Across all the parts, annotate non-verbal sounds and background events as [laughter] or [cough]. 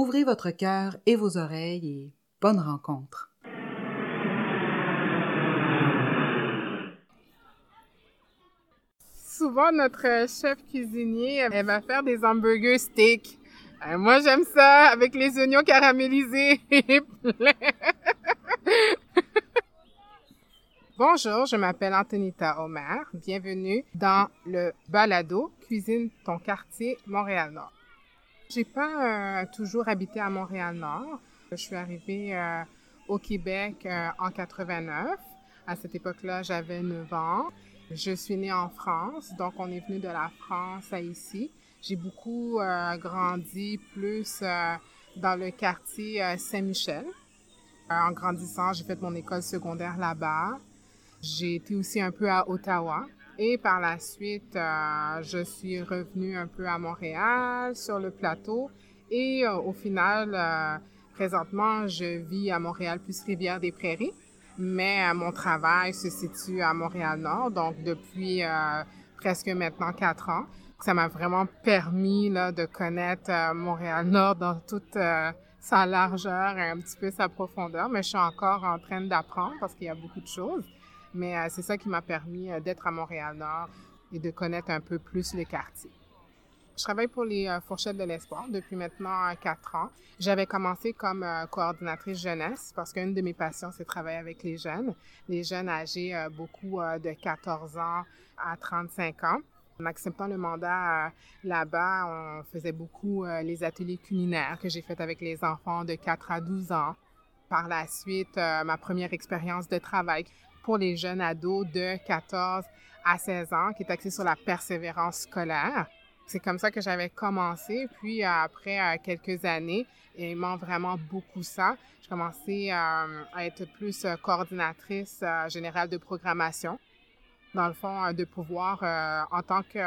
Ouvrez votre cœur et vos oreilles et bonne rencontre. Souvent, notre chef cuisinier, elle va faire des hamburgers steak. Euh, moi, j'aime ça avec les oignons caramélisés. [laughs] Bonjour, je m'appelle Antonita Omer. Bienvenue dans le balado Cuisine ton quartier Montréal-Nord. J'ai pas euh, toujours habité à Montréal-Nord. Je suis arrivée euh, au Québec euh, en 89. À cette époque-là, j'avais 9 ans. Je suis née en France, donc on est venu de la France à ici. J'ai beaucoup euh, grandi plus euh, dans le quartier euh, Saint-Michel. En grandissant, j'ai fait mon école secondaire là-bas. J'ai été aussi un peu à Ottawa. Et par la suite, euh, je suis revenue un peu à Montréal, sur le plateau. Et euh, au final, euh, présentement, je vis à Montréal plus Rivière-des-Prairies. Mais euh, mon travail se situe à Montréal-Nord, donc depuis presque maintenant quatre ans. Ça m'a vraiment permis là, de connaître Montréal-Nord dans toute sa largeur et un petit peu sa profondeur. Mais je suis encore en train d'apprendre parce qu'il y a beaucoup de choses. Mais euh, c'est ça qui m'a permis euh, d'être à Montréal-Nord et de connaître un peu plus le quartier. Je travaille pour les euh, Fourchettes de l'Espoir depuis maintenant quatre ans. J'avais commencé comme coordinatrice jeunesse parce qu'une de mes passions, c'est travailler avec les jeunes, les jeunes âgés beaucoup de 14 ans à 35 ans. En acceptant le mandat là-bas, on faisait beaucoup les ateliers culinaires que j'ai fait avec les enfants de 4 à 12 ans. Par la suite, ma première expérience de travail pour les jeunes ados de 14 à 16 ans, qui est axée sur la persévérance scolaire. C'est comme ça que j'avais commencé. Puis euh, après euh, quelques années, aimant vraiment beaucoup ça, j'ai commencé euh, à être plus coordinatrice générale de programmation. Dans le fond, de pouvoir, en tant que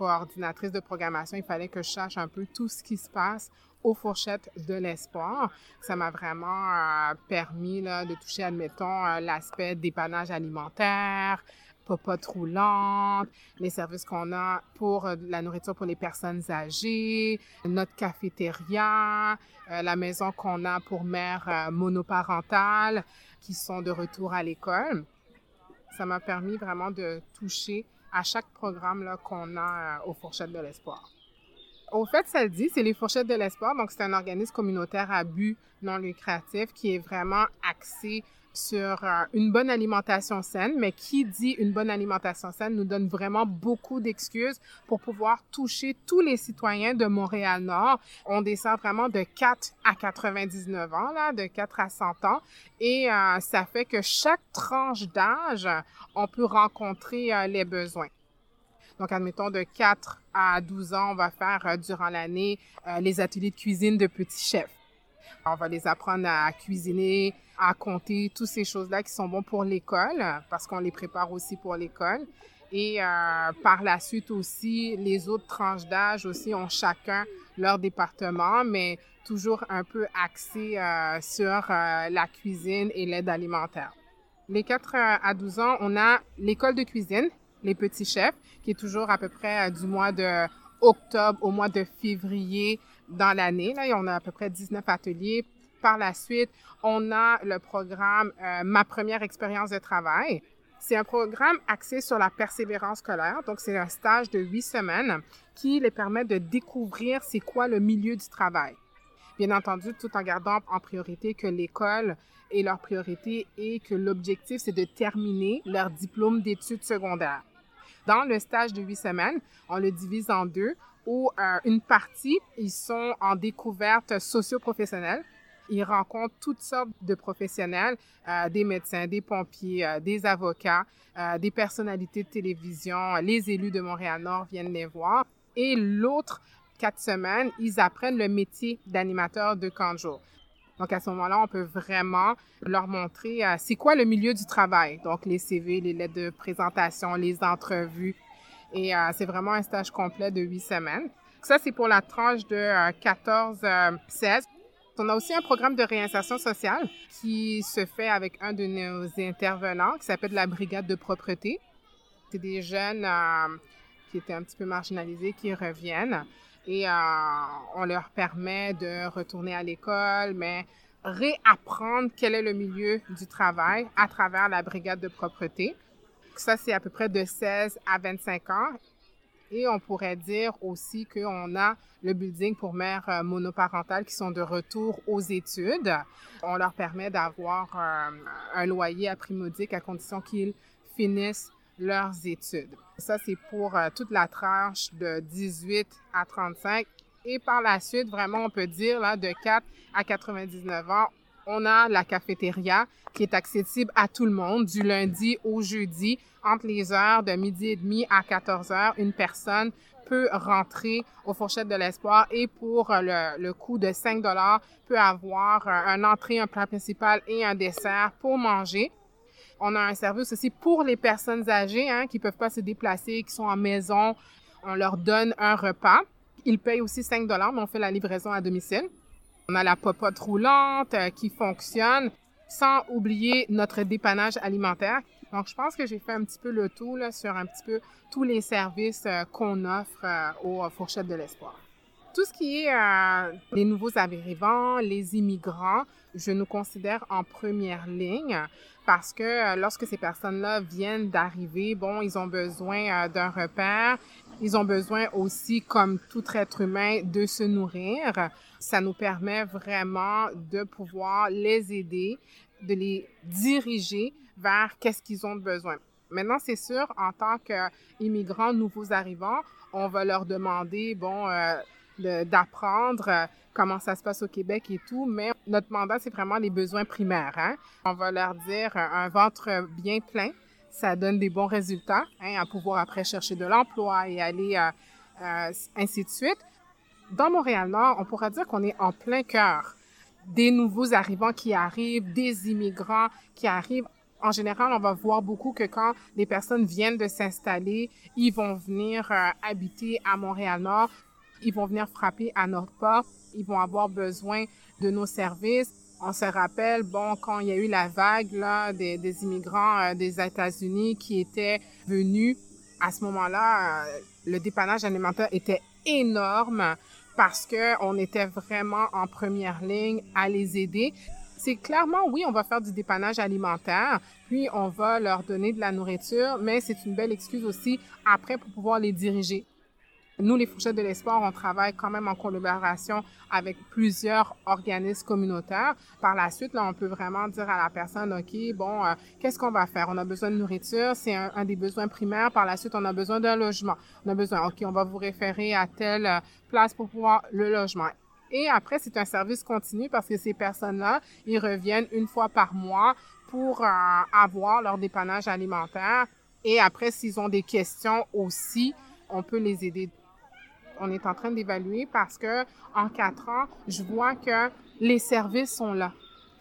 coordinatrice de programmation, il fallait que je sache un peu tout ce qui se passe aux fourchettes de l'espoir. Ça m'a vraiment euh, permis de toucher, admettons, euh, l'aspect dépannage alimentaire, popote roulante, les services qu'on a pour euh, la nourriture pour les personnes âgées, notre cafétéria, la maison qu'on a pour mères monoparentales qui sont de retour à l'école. Ça m'a permis vraiment de toucher à chaque programme qu'on a euh, aux Fourchettes de l'Espoir. Au fait, ça le dit, c'est les Fourchettes de l'Espoir. Donc, c'est un organisme communautaire à but non lucratif qui est vraiment axé sur euh, une bonne alimentation saine, mais qui dit une bonne alimentation saine nous donne vraiment beaucoup d'excuses pour pouvoir toucher tous les citoyens de Montréal-Nord. On dessert vraiment de 4 à 99 ans, là, de 4 à 100 ans, et euh, ça fait que chaque tranche d'âge, on peut rencontrer euh, les besoins. Donc, admettons, de 4 à 12 ans, on va faire durant l'année les ateliers de cuisine de petits chefs. On va les apprendre à cuisiner, à compter, toutes ces choses-là qui sont bonnes pour l'école, parce qu'on les prépare aussi pour l'école. Et euh, par la suite aussi, les autres tranches d'âge aussi ont chacun leur département, mais toujours un peu axé euh, sur euh, la cuisine et l'aide alimentaire. Les 4 à 12 ans, on a l'école de cuisine, les petits chefs, qui est toujours à peu près du mois de octobre au mois de février dans l'année. Là, on a à peu près 19 ateliers. Par la suite, on a le programme euh, Ma première expérience de travail. C'est un programme axé sur la persévérance scolaire. Donc, c'est un stage de huit semaines qui les permet de découvrir c'est quoi le milieu du travail. Bien entendu, tout en gardant en priorité que l'école est leur priorité et que l'objectif, c'est de terminer leur diplôme d'études secondaires. Dans le stage de huit semaines, on le divise en deux, où euh, une partie, ils sont en découverte socio-professionnelle. Ils rencontrent toutes sortes de professionnels, euh, des médecins, des pompiers, euh, des avocats, euh, des personnalités de télévision. Les élus de Montréal-Nord viennent les voir. Et l'autre quatre semaines, ils apprennent le métier d'animateur de camp de. Donc, à ce moment-là, on peut vraiment leur montrer c'est quoi le milieu du travail. Donc, les CV, les lettres de présentation, les entrevues. Et euh, c'est vraiment un stage complet de huit semaines. Ça, c'est pour la tranche de 14-16. On a aussi un programme de réinsertion sociale qui se fait avec un de nos intervenants qui s'appelle la brigade de propreté. C'est des jeunes euh, qui étaient un petit peu marginalisés qui reviennent et euh, on leur permet de retourner à l'école, mais réapprendre quel est le milieu du travail à travers la brigade de propreté. Ça, c'est à peu près de 16 à 25 ans. Et on pourrait dire aussi qu'on a le building pour mères euh, monoparentales qui sont de retour aux études. On leur permet d'avoir euh, un loyer à prix modique à condition qu'ils finissent leurs études. Ça, c'est pour euh, toute la tranche de 18 à 35. Et par la suite, vraiment, on peut dire, là, de 4 à 99 ans, on a la cafétéria qui est accessible à tout le monde du lundi au jeudi entre les heures de midi et demi à 14 heures. Une personne peut rentrer aux fourchettes de l'espoir et pour le, le coût de 5 dollars peut avoir un entrée, un plat principal et un dessert pour manger. On a un service aussi pour les personnes âgées hein, qui peuvent pas se déplacer, qui sont en maison. On leur donne un repas. Ils payent aussi 5 dollars, mais on fait la livraison à domicile. On a la popote roulante euh, qui fonctionne, sans oublier notre dépannage alimentaire. Donc, je pense que j'ai fait un petit peu le tour là, sur un petit peu tous les services euh, qu'on offre euh, aux fourchettes de l'espoir. Tout ce qui est les nouveaux arrivants, les immigrants, je nous considère en première ligne parce que lorsque ces personnes-là viennent d'arriver, bon, ils ont besoin d'un repère, ils ont besoin aussi, comme tout être humain, de se nourrir. Ça nous permet vraiment de pouvoir les aider, de les diriger vers qu'est-ce qu'ils ont besoin. Maintenant, c'est sûr, en tant qu'immigrants nouveaux arrivants, on va leur demander, bon, euh, d'apprendre euh, comment ça se passe au Québec et tout, mais notre mandat, c'est vraiment les besoins primaires. Hein? On va leur dire un ventre bien plein, ça donne des bons résultats, hein, à pouvoir après chercher de l'emploi et aller euh, euh, ainsi de suite. Dans Montréal-Nord, on pourra dire qu'on est en plein cœur des nouveaux arrivants qui arrivent, des immigrants qui arrivent. En général, on va voir beaucoup que quand les personnes viennent de s'installer, ils vont venir euh, habiter à Montréal-Nord, ils vont venir frapper à notre porte, ils vont avoir besoin de nos services on se rappelle, bon, quand il y a eu la vague là, des, des immigrants euh, des États-Unis qui étaient venus, à ce moment-là, euh, le dépannage alimentaire était énorme parce que on était vraiment en première ligne à les aider. C'est clairement, oui, on va faire du dépannage alimentaire, puis on va leur donner de la nourriture, mais c'est une belle excuse aussi après pour pouvoir les diriger. Nous, les Fourchettes de l'Espoir, on travaille quand même en collaboration avec plusieurs organismes communautaires. Par la suite, là, on peut vraiment dire à la personne, OK, bon, euh, qu'est-ce qu'on va faire? On a besoin de nourriture, c'est un, des besoins primaires. Par la suite, on a besoin d'un logement. On a besoin, OK, on va vous référer à telle euh, place pour pouvoir le logement. Et après, c'est un service continu parce que ces personnes-là, ils reviennent une fois par mois pour euh, avoir leur dépannage alimentaire. Et après, s'ils ont des questions aussi, on peut les aider on est en train d'évaluer parce que en quatre ans, je vois que les services sont là.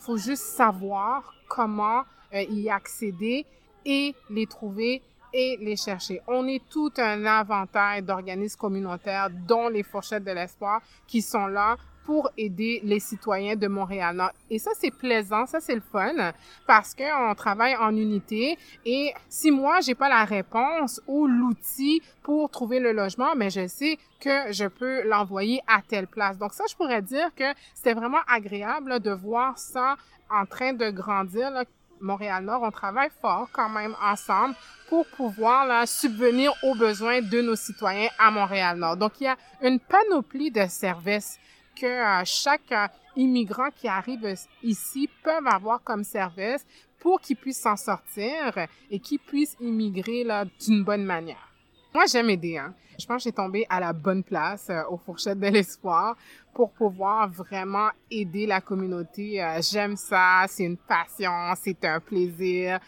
Il faut juste savoir comment euh, y accéder et les trouver et les chercher. On est tout un inventaire d'organismes communautaires, dont les Fourchettes de l'Espoir, qui sont là pour aider les citoyens de Montréal. Et ça, c'est plaisant, ça, c'est le fun, parce qu'on travaille en unité. Et si moi, j'ai pas la réponse ou l'outil pour trouver le logement, mais je sais que je peux l'envoyer à telle place. Donc ça, je pourrais dire que c'était vraiment agréable de voir ça en train de grandir. Montréal-Nord, on travaille fort quand même ensemble pour pouvoir subvenir aux besoins de nos citoyens à Montréal-Nord. Donc, il y a une panoplie de services que euh, chaque euh, immigrant qui arrive ici peut avoir comme service pour qu'il puisse s'en sortir et qu'il puisse immigrer d'une bonne manière. Moi, j'aime aider. Hein. Je pense que j'ai tombé à la bonne place euh, aux fourchettes de l'espoir pour pouvoir vraiment aider la communauté. j'aime ça, c'est une passion, c'est un plaisir.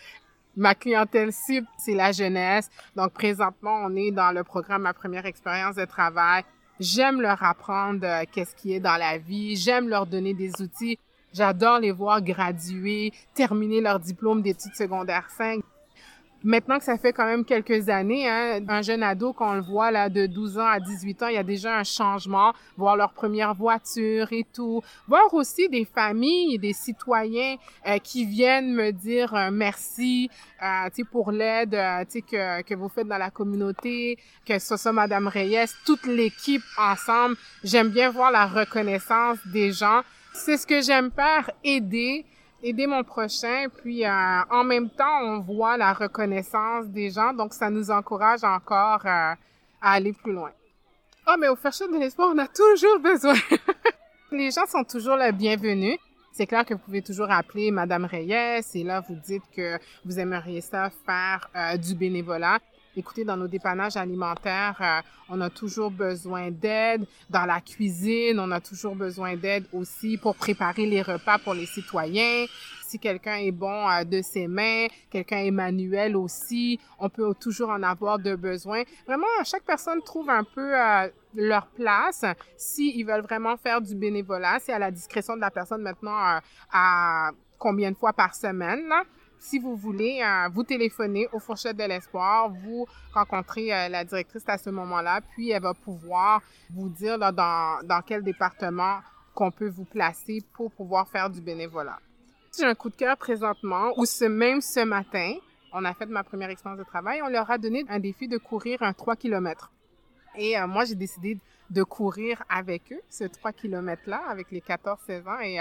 Ma clientèle cible, c'est la jeunesse. Donc, présentement, on est dans le programme Ma première expérience de travail J'aime leur apprendre euh, qu'est-ce qui est dans la vie. J'aime leur donner des outils. J'adore les voir graduer, terminer leur diplôme d'études secondaires 5. Maintenant que ça fait quand même quelques années, hein, un jeune ado, qu'on le voit là de 12 ans à 18 ans, il y a déjà un changement, voir leur première voiture et tout. Voir aussi des familles, des citoyens euh, qui viennent me dire euh, merci euh, pour l'aide euh, que, que vous faites dans la communauté, que ce soit Madame Reyes, toute l'équipe ensemble. J'aime bien voir la reconnaissance des gens. C'est ce que j'aime faire, aider aider mon prochain, puis euh, en même temps, on voit la reconnaissance des gens, donc ça nous encourage encore euh, à aller plus loin. Ah, mais au Fairshot de l'espoir, on a toujours besoin. [laughs] Les gens sont toujours les bienvenus. C'est clair que vous pouvez toujours appeler Madame Reyes et là, vous dites que vous aimeriez ça faire euh, du bénévolat. Écoutez, dans nos dépannages alimentaires, euh, on a toujours besoin d'aide. Dans la cuisine, on a toujours besoin d'aide aussi pour préparer les repas pour les citoyens. Si quelqu'un est bon euh, de ses mains, quelqu'un est manuel aussi, on peut toujours en avoir de besoin. Vraiment, chaque personne trouve un peu euh, leur place. S'ils ils veulent vraiment faire du bénévolat, c'est à la discrétion de la personne maintenant à combien de fois par semaine. Si vous voulez, euh, vous téléphonez au Fourchette de l'Espoir, vous rencontrez euh, la directrice à ce moment-là, puis elle va pouvoir vous dire dans, dans quel département qu'on peut vous placer pour pouvoir faire du bénévolat. J'ai un coup de cœur présentement, ou même ce matin, on a fait ma première expérience de travail, on leur a donné un défi de courir un 3 km. Et euh, moi, j'ai décidé de courir avec eux, ce 3 km-là, avec les 14-16 ans. Et,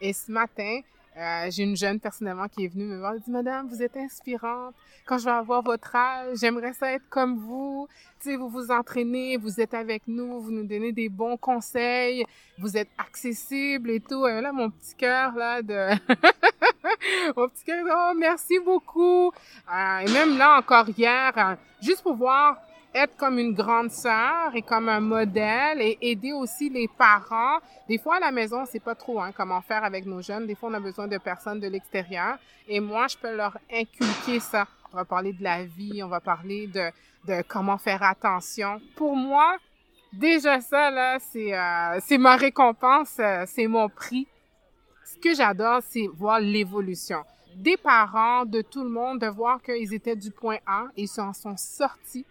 et ce matin, euh, j'ai une jeune personnellement qui est venue me voir et dit Madame, vous êtes inspirante. Quand je vais avoir votre âge, j'aimerais ça être comme vous. Tu sais, vous vous entraînez, vous êtes avec nous, vous nous donnez des bons conseils, vous êtes accessible et tout. Et là, mon petit cœur là de [laughs] mon petit cœur, oh merci beaucoup. Euh, et même là encore hier, euh, juste pour voir être comme une grande sœur et comme un modèle et aider aussi les parents. Des fois, à la maison, on sait pas trop hein, comment faire avec nos jeunes. Des fois, on a besoin de personnes de l'extérieur. Et moi, je peux leur inculquer ça. On va parler de la vie, on va parler de, de comment faire attention. Pour moi, déjà ça, là, c'est, euh, c'est ma récompense, euh, c'est mon prix. Ce que j'adore, c'est voir l'évolution des parents, de tout le monde, de voir qu'ils étaient du point A ils s'en sont sortis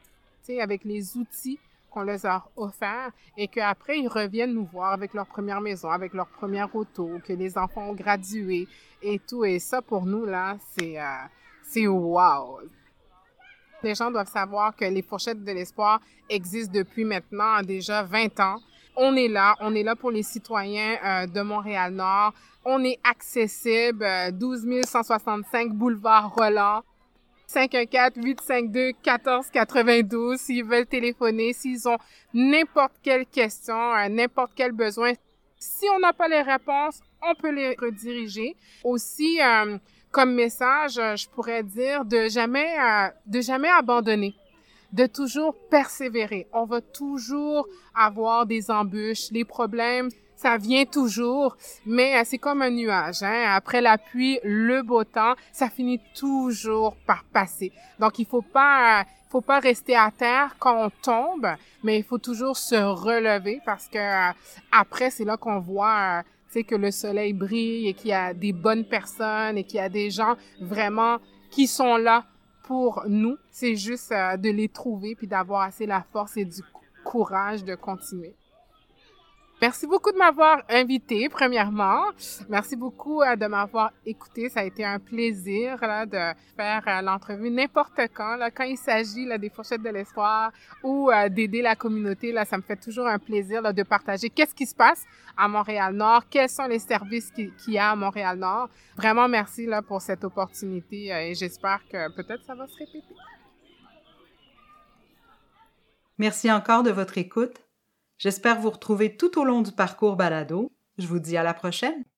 avec les outils qu'on leur a offerts et qu'après, ils reviennent nous voir avec leur première maison, avec leur première auto, que les enfants ont gradué et tout. Et ça, pour nous, là, c'est, euh, c'est wow! Les gens doivent savoir que les fourchettes de l'espoir existent depuis maintenant déjà 20 ans. On est là, on est là pour les citoyens euh, de Montréal-Nord. On est accessible, 12 euh, 165 boulevard Roland. 514-852-1492 s'ils veulent téléphoner, s'ils ont n'importe quelle question, n'importe quel besoin. Si on n'a pas les réponses, on peut les rediriger. Aussi, euh, comme message, je pourrais dire de jamais, euh, de jamais abandonner de toujours persévérer. On va toujours avoir des embûches, les problèmes ça vient toujours, mais euh, c'est comme un nuage. Hein? Après la pluie, le beau temps, ça finit toujours par passer. Donc, il faut pas, euh, faut pas rester à terre quand on tombe, mais il faut toujours se relever parce que euh, après, c'est là qu'on voit, sais, que le soleil brille et qu'il y a des bonnes personnes et qu'il y a des gens vraiment qui sont là pour nous. C'est juste de les trouver puis d'avoir assez la force et du courage de continuer. Merci beaucoup de m'avoir invité, premièrement. Merci beaucoup euh, de m'avoir écouté. Ça a été un plaisir là, de faire euh, l'entrevue n'importe quand. Là, quand il s'agit des fourchettes de l'espoir ou euh, d'aider la communauté, là, ça me fait toujours un plaisir là, de partager qu'est-ce qui se passe à Montréal-Nord, quels sont les services qu'il y a à Montréal-Nord. Vraiment, merci là, pour cette opportunité et j'espère que peut-être ça va se répéter. Merci encore de votre écoute. J'espère vous retrouver tout au long du parcours balado. Je vous dis à la prochaine.